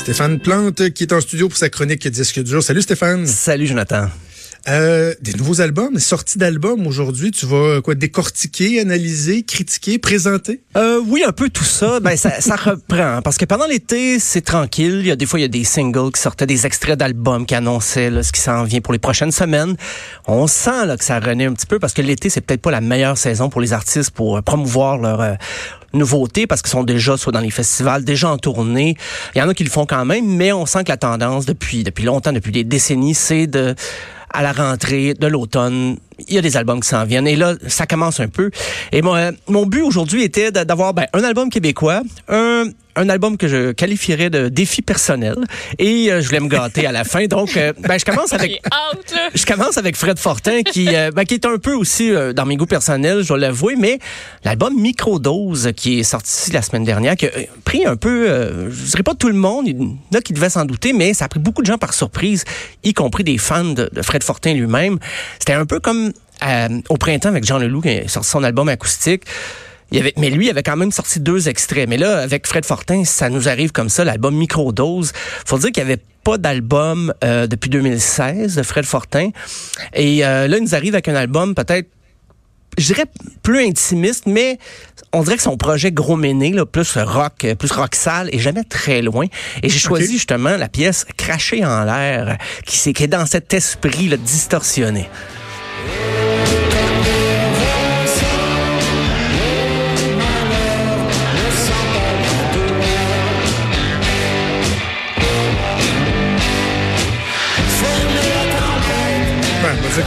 Stéphane Plante qui est en studio pour sa chronique Disque dur. Salut Stéphane. Salut Jonathan. Euh, des nouveaux albums, sorties d'albums aujourd'hui, tu vas quoi décortiquer, analyser, critiquer, présenter? Euh, Oui, un peu tout ça. Ben ça, ça reprend parce que pendant l'été c'est tranquille. Il y a des fois il y a des singles qui sortaient, des extraits d'albums qui annonçaient là, ce qui s'en vient pour les prochaines semaines. On sent là que ça renaît un petit peu parce que l'été c'est peut-être pas la meilleure saison pour les artistes pour euh, promouvoir leur euh, nouveautés parce qu'ils sont déjà soit dans les festivals, déjà en tournée. Il y en a qui le font quand même, mais on sent que la tendance depuis depuis longtemps, depuis des décennies, c'est de à la rentrée de l'automne, il y a des albums qui s'en viennent. Et là, ça commence un peu. Et mon, euh, mon but aujourd'hui était d'avoir ben, un album québécois, un un album que je qualifierais de défi personnel. Et euh, je voulais me gâter à la fin. Donc euh, ben, je commence avec je commence avec Fred Fortin qui ben, qui est un peu aussi dans mes goûts personnels je dois l'avouer mais l'album Microdose qui est sorti la semaine dernière qui a pris un peu je dirais pas tout le monde il y en a qui devaient s'en douter mais ça a pris beaucoup de gens par surprise y compris des fans de, de Fred Fortin lui-même. C'était un peu comme euh, au printemps avec Jean Leloup qui a sorti son album acoustique. Il avait, mais lui, il avait quand même sorti deux extraits. Mais là, avec Fred Fortin, ça nous arrive comme ça, l'album Microdose. Faut dire qu'il n'y avait pas d'album euh, depuis 2016 de Fred Fortin. Et euh, là, il nous arrive avec un album peut-être je dirais plus intimiste, mais on dirait que son projet gros méné, là, plus rock, plus rock sale, est jamais très loin. Et j'ai choisi justement la pièce Cracher en l'air, qui, qui est dans cet esprit là, distorsionné.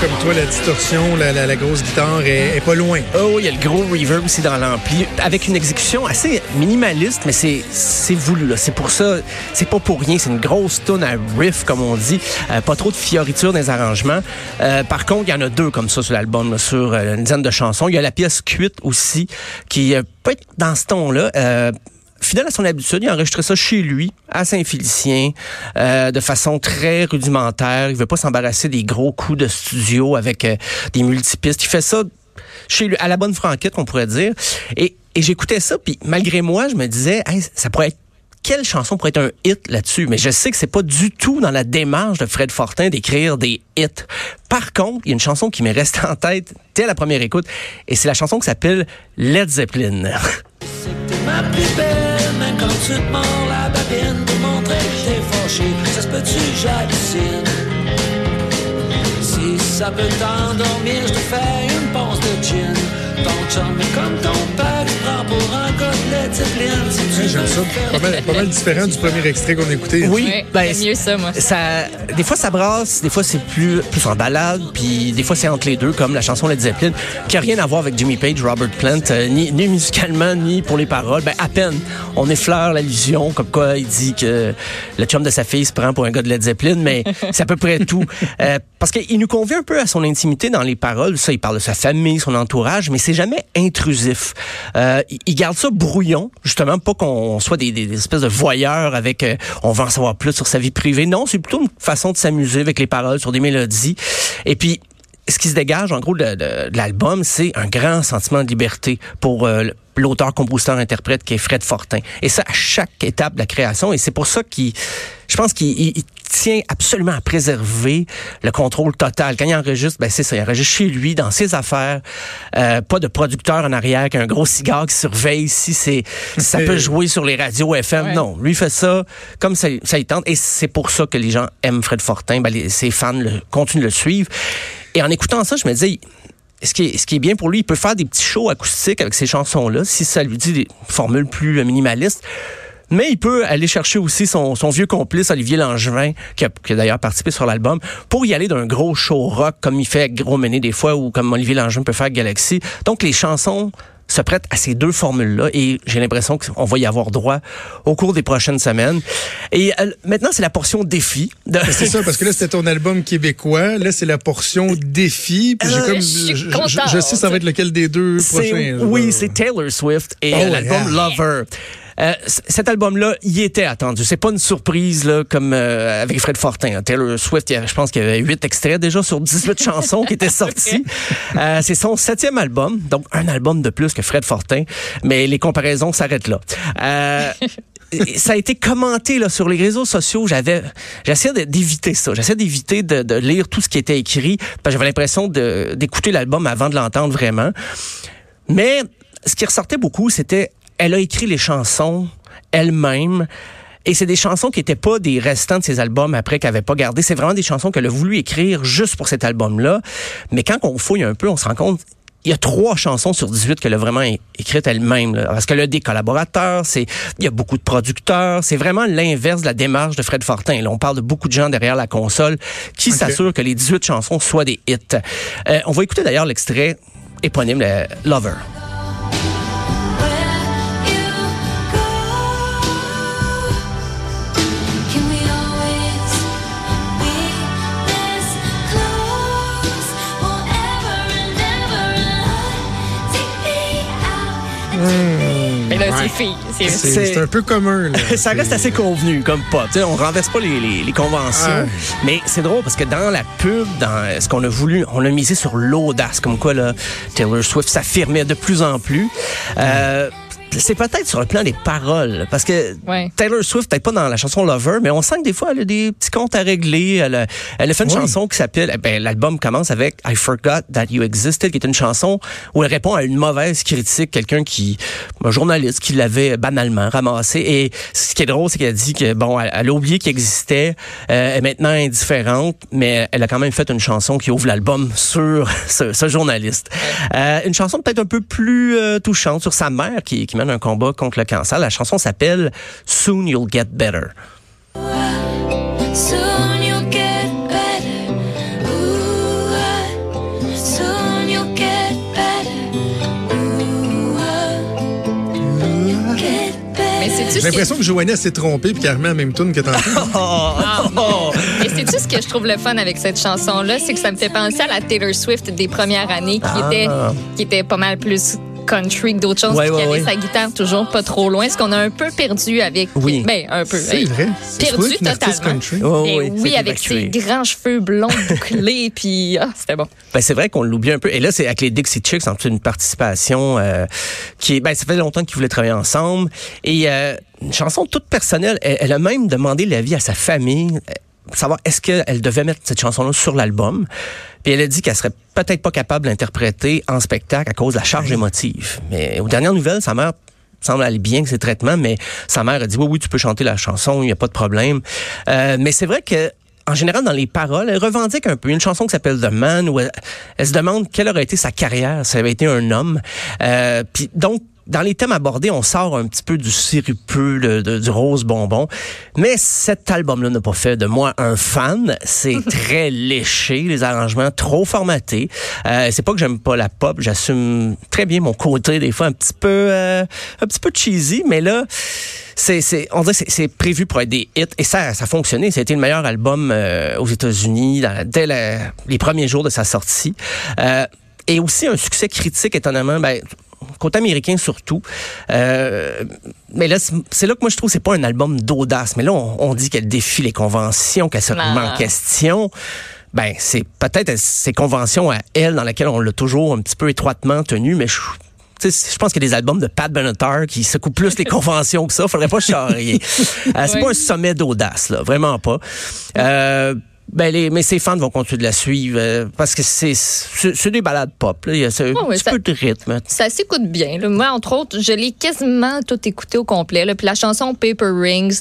Comme toi, la distorsion, la, grosse guitare est, pas loin. Oh, il y a le gros reverb aussi dans l'ampli, avec une exécution assez minimaliste, mais c'est voulu. C'est pour ça, c'est pas pour rien. C'est une grosse tune à riff, comme on dit. Euh, pas trop de fioritures dans les arrangements. Euh, par contre, il y en a deux comme ça sur l'album, sur euh, une dizaine de chansons. Il y a la pièce Cuite aussi, qui peut être dans ce ton-là fidèle à son habitude, il a enregistré ça chez lui, à Saint-Félicien, euh, de façon très rudimentaire. Il veut pas s'embarrasser des gros coups de studio avec euh, des multipistes. Il fait ça chez lui, à la bonne franquette, on pourrait dire. Et, et j'écoutais ça, puis malgré moi, je me disais, ça pourrait être quelle chanson pourrait être un hit là-dessus? Mais je sais que c'est pas du tout dans la démarche de Fred Fortin d'écrire des hits. Par contre, il y a une chanson qui m'est restée en tête dès la première écoute, et c'est la chanson qui s'appelle Led Zeppelin. Même quand tu te mords la babine pour montrer que t'es fâché. Ça se peut-tu, j'hallucine. Si ça peut t'endormir, je te fais une ponce de gin. Ton chum est comme ton père, tu prends pour un Zeppelin. J'aime ça. Pas mal, pas mal, différent du premier extrait qu'on a écouté. Oui, oui ben, mieux ça, moi. Ça, des fois, ça brasse, des fois, c'est plus, plus en balade, puis des fois, c'est entre les deux, comme la chanson Led Zeppelin, qui a rien à voir avec Jimmy Page, Robert Plant, euh, ni, ni musicalement, ni pour les paroles. Ben, à peine, on effleure l'allusion, comme quoi il dit que le chum de sa fille se prend pour un gars de Led Zeppelin, mais c'est à peu près tout. Euh, parce qu'il nous convient un peu à son intimité dans les paroles. Ça, il parle de sa famille, son entourage, mais c'est jamais intrusif. Euh, il garde ça justement, pas qu'on soit des, espèces de voyeurs avec euh, on va en savoir plus sur sa vie privée. Non, c'est plutôt une façon de s'amuser avec les paroles sur des mélodies. Et puis, ce qui se dégage, en gros, de, de, l'album, c'est un grand sentiment de liberté pour euh, l'auteur, compositeur, interprète qui est Fred Fortin. Et ça, à chaque étape de la création. Et c'est pour ça qu'il, je pense qu'il tient absolument à préserver le contrôle total. Quand il enregistre, ben c'est ça, il enregistre chez lui, dans ses affaires. Euh, pas de producteur en arrière qui a un gros cigare qui surveille si c'est ça peut jouer sur les radios FM. Non, lui fait ça comme ça, ça il tente. Et c'est pour ça que les gens aiment Fred Fortin. Ben, ses fans le, continuent de le suivre. Et en écoutant ça, je me disais, ce qui, est, ce qui est bien pour lui, il peut faire des petits shows acoustiques avec ces chansons-là, si ça lui dit des formules plus minimalistes. Mais il peut aller chercher aussi son, son vieux complice, Olivier Langevin, qui a, qui a d'ailleurs participé sur l'album, pour y aller d'un gros show rock, comme il fait avec Gros Méné des fois, ou comme Olivier Langevin peut faire avec Galaxy. Donc, les chansons se prêtent à ces deux formules-là et j'ai l'impression qu'on va y avoir droit au cours des prochaines semaines. Et euh, maintenant, c'est la portion défi. De... C'est ça, parce que là, c'était ton album québécois. Là, c'est la portion défi. Puis euh, comme, je, je, je, sais ça va être lequel des deux prochains. Oui, c'est Taylor Swift et oh, l'album Lover. Euh, cet album-là, il était attendu. C'est pas une surprise là, comme euh, avec Fred Fortin. Taylor Swift, je pense qu'il y avait huit extraits déjà sur 18 chansons qui étaient sorties. Euh, c'est son septième album, donc un album de plus que Fred Fortin, mais les comparaisons s'arrêtent là. ça a été commenté là sur les réseaux sociaux. J'avais, j'essayais d'éviter ça. J'essayais d'éviter de, de, lire tout ce qui était écrit parce que j'avais l'impression d'écouter l'album avant de l'entendre vraiment. Mais ce qui ressortait beaucoup, c'était elle a écrit les chansons elle-même. Et c'est des chansons qui n'étaient pas des restants de ses albums après qu'elle n'avait pas gardé. C'est vraiment des chansons qu'elle a voulu écrire juste pour cet album-là. Mais quand on fouille un peu, on se rend compte il y a trois chansons sur 18 qu'elle a vraiment écrites elle-même. Parce qu'elle a des collaborateurs, c'est il y a beaucoup de producteurs. C'est vraiment l'inverse de la démarche de Fred Fortin. Là, on parle de beaucoup de gens derrière la console qui s'assurent que les 18 chansons soient des hits. Euh, on va écouter d'ailleurs l'extrait éponyme, le Lover. C'est un peu commun. ça reste assez convenu comme pas. sais, on renverse pas les, les, conventions. Mais c'est drôle parce que dans la pub, dans ce qu'on a voulu, on a misé sur l'audace, comme quoi là, Taylor Swift s'affirmait de plus en plus. Euh, c'est peut-être sur le plan des paroles, parce que Taylor Swift, peut-être pas dans la chanson Lover, mais on sent que des fois, elle a des petits comptes à régler. Elle a, elle a fait une chanson qui s'appelle, eh ben, l'album commence avec I Forgot That You Existed, qui est une chanson où elle répond à une mauvaise critique, quelqu'un qui, un journaliste qui l'avait banalement ramassé. Et ce qui est drôle, c'est qu'elle dit que, bon, elle, a oublié qu'il existait, euh, elle est maintenant indifférente, mais elle a quand même fait une chanson qui ouvre l'album sur ce, ce journaliste. Euh, une chanson peut-être un peu plus euh, touchante sur sa mère qui, qui un combat contre le cancer. La chanson s'appelle Soon You'll Get Better. J'ai l'impression que Joanna s'est trompée puis qu'elle remet la même tune que tantôt. Et c'est tout ce que je trouve le fun avec cette chanson-là, c'est que ça me fait penser à la Taylor Swift des premières années qui, ah. était, qui était pas mal plus country que d'autres choses. Ouais, qui avait sa guitare toujours pas trop loin. Ce qu'on a un peu perdu avec. Oui. Ben, un peu. C'est vrai. Perdu totalement. oui, avec ses grands cheveux blonds bouclés, puis ah, c'était bon. Ben, c'est vrai qu'on l'oublie un peu. Et là, c'est avec les Dixie Chicks, en une participation euh, qui est. Ben, ça fait longtemps qu'ils voulaient travailler ensemble. Et euh, une chanson toute personnelle. Elle, a même demandé l'avis à sa famille savoir est-ce qu'elle devait mettre cette chanson-là sur l'album. Puis elle a dit qu'elle serait peut-être pas capable d'interpréter en spectacle à cause de la charge émotive. Mais aux dernières nouvelles, sa mère semble aller bien que ses traitements, mais sa mère a dit oui, oui, tu peux chanter la chanson, il n'y a pas de problème. Euh, mais c'est vrai que en général, dans les paroles, elle revendique un peu une chanson qui s'appelle The Man, où elle, se demande quelle aurait été sa carrière si elle avait été un homme. Euh, puis donc, dans les thèmes abordés, on sort un petit peu du sirupeux, du rose bonbon. Mais cet album-là n'a pas fait de moi un fan. C'est très léché, les arrangements trop formatés. Euh, c'est pas que j'aime pas la pop, j'assume très bien mon côté des fois un petit peu, euh, un petit peu cheesy, mais là. C'est, c'est, on dirait que c'est prévu pour être des hits et ça, ça a fonctionné. Ça a été le meilleur album euh, aux États-Unis dès les premiers jours de sa sortie. Et aussi un succès critique étonnamment. Ben, côté américain surtout. Euh, mais là, c'est là que moi je trouve que c'est pas un album d'audace. Mais là, on, dit qu'elle défie les conventions, qu'elle se remet en question. Ben, c'est peut-être ces conventions à elle dans lesquelles on l'a toujours un petit peu étroitement tenu, mais je, je pense qu'il y a des albums de Pat Benatar qui secouent plus les conventions que ça. Faudrait pas charrier. Euh, c'est pas un sommet d'audace, là. Vraiment pas. Euh, ben les, mais ses fans vont continuer de la suivre euh, parce que c'est c'est des balades pop. Là. Il y a un petit peu de rythme. Ça s'écoute bien. Moi, entre autres, je l'ai quasiment tout écouté au complet. Là. Puis la chanson Paper Rings,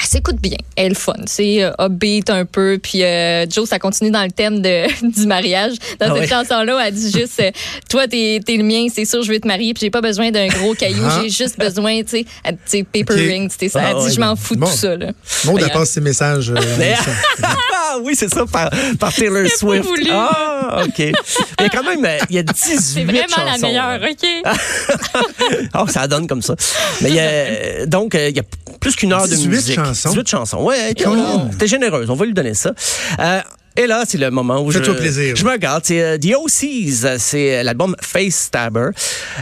elle s'écoute bien. Elle est fun. C'est euh, upbeat un peu. Puis euh, Joe, ça continue dans le thème de, du mariage. Dans ah cette chanson-là, elle dit juste euh, Toi, t'es es le mien, c'est sûr, je vais te marier. Puis j'ai pas besoin d'un gros caillou. Ah. J'ai juste besoin, tu sais, paper ring. Ça. elle ah dit Je m'en fous de tout ça. Là. Elle passe ses messages. ah oui, c'est ça, par, par Taylor Swift. Ah, OK. Il y a quand même il y a 18 C'est vraiment la meilleure, OK? oh, ça donne comme ça. Mais il y a, donc, il y a plus qu'une heure de musique. chansons. 18 chansons. Ouais, t'es généreuse. On va lui donner ça. Euh, et là, c'est le moment où je, plaisir. je me regarde. C'est euh, The OCs, c'est l'album Face Stabber.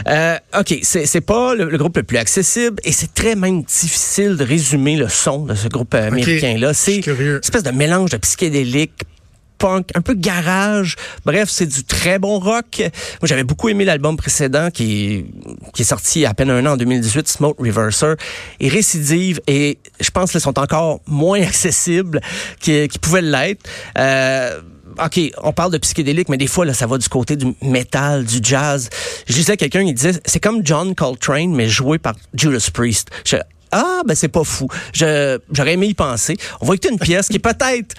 Euh, OK, c'est pas le, groupe le plus accessible et c'est très même difficile de résumer le son de ce groupe américain-là. C'est une espèce de mélange de psychédélique, un peu garage. Bref, c'est du très bon rock. Moi, j'avais beaucoup aimé l'album précédent qui, qui est sorti à peine un an en 2018, Smoke Reverser. Et Récidive, et je pense qu'ils sont encore moins accessibles qu'ils pouvaient l'être. Euh, OK, on parle de psychédélique, mais des fois, là, ça va du côté du métal, du jazz. Je disais quelqu'un, il disait, c'est comme John Coltrane, mais joué par Judas Priest. Ah, ben c'est pas fou. J'aurais aimé y penser. On va écouter une pièce qui est peut-être...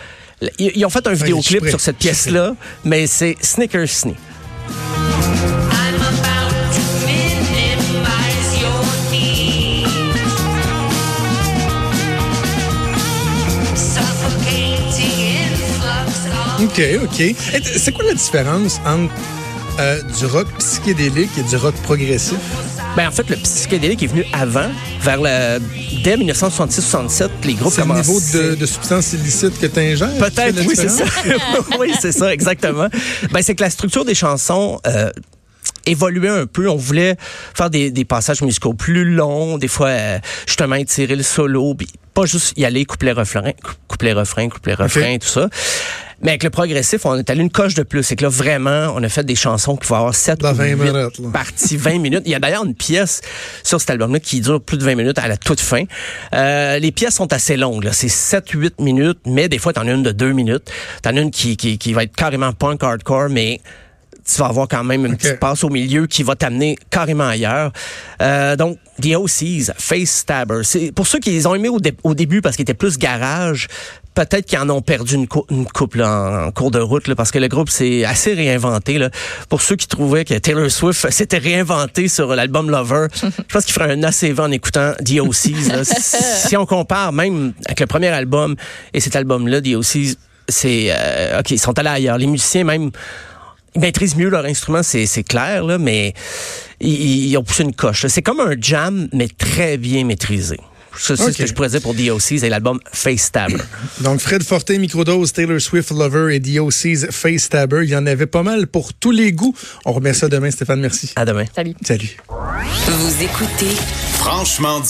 Ils ont fait un vidéoclip sur cette pièce-là, mais c'est Snickers Snee. OK, OK. C'est quoi la différence entre euh, du rock psychédélique et du rock progressif? Ben, en fait, le psychédélique est venu avant, vers le, dès 1966-67, les groupes C'est le niveau de, de substance illicite que tu ingères? Peut-être, oui, c'est ça. oui, c'est ça, exactement. Ben, c'est que la structure des chansons... Euh, évoluait un peu. On voulait faire des, des passages musicaux plus longs, des fois euh, justement étirer le solo, puis pas juste y aller coupler refrain, coupler refrain, coupler refrain, tout ça. Mais avec le progressif, on est allé une coche de plus. C'est que là, vraiment, on a fait des chansons qui vont avoir 7 ou 20 minutes, parties, 20 minutes. Il y a d'ailleurs une pièce sur cet album-là qui dure plus de 20 minutes à la toute fin. Euh, les pièces sont assez longues. C'est 7-8 minutes, mais des fois, t'en as une de 2 minutes. T'en as une qui, qui, qui va être carrément punk hardcore, mais tu vas avoir quand même une petite passe au milieu qui va t'amener carrément ailleurs. Euh, donc, The OCs, Face Stabber. C'est pour ceux qui les ont aimés au, début parce qu'ils étaient plus garage, peut-être qu'ils en ont perdu une, couple en, cours de route là, parce que le groupe s'est assez réinventé. Là. Pour ceux qui trouvaient que Taylor Swift s'était réinventé sur l'album Lover, je pense qu'il ferait un assez en écoutant The OCs. si on compare même avec le premier album et cet album-là, The OCs, c'est euh, ok, ils sont allés ailleurs. Les musiciens même ils maîtrisent mieux leur instrument, c'est, clair, là, mais ils, ont poussé une coche. C'est comme un jam, mais très bien maîtrisé. C'est ce que je pourrais dire pour DOC's et l'album Face Stabber. Donc, Fred Fortin, Microdose, Taylor Swift Lover et DOC's Face Stabber. Il y en avait pas mal pour tous les goûts. On remet ça demain, Stéphane. Merci. À demain. Salut. Salut. Vous écoutez Franchement dit.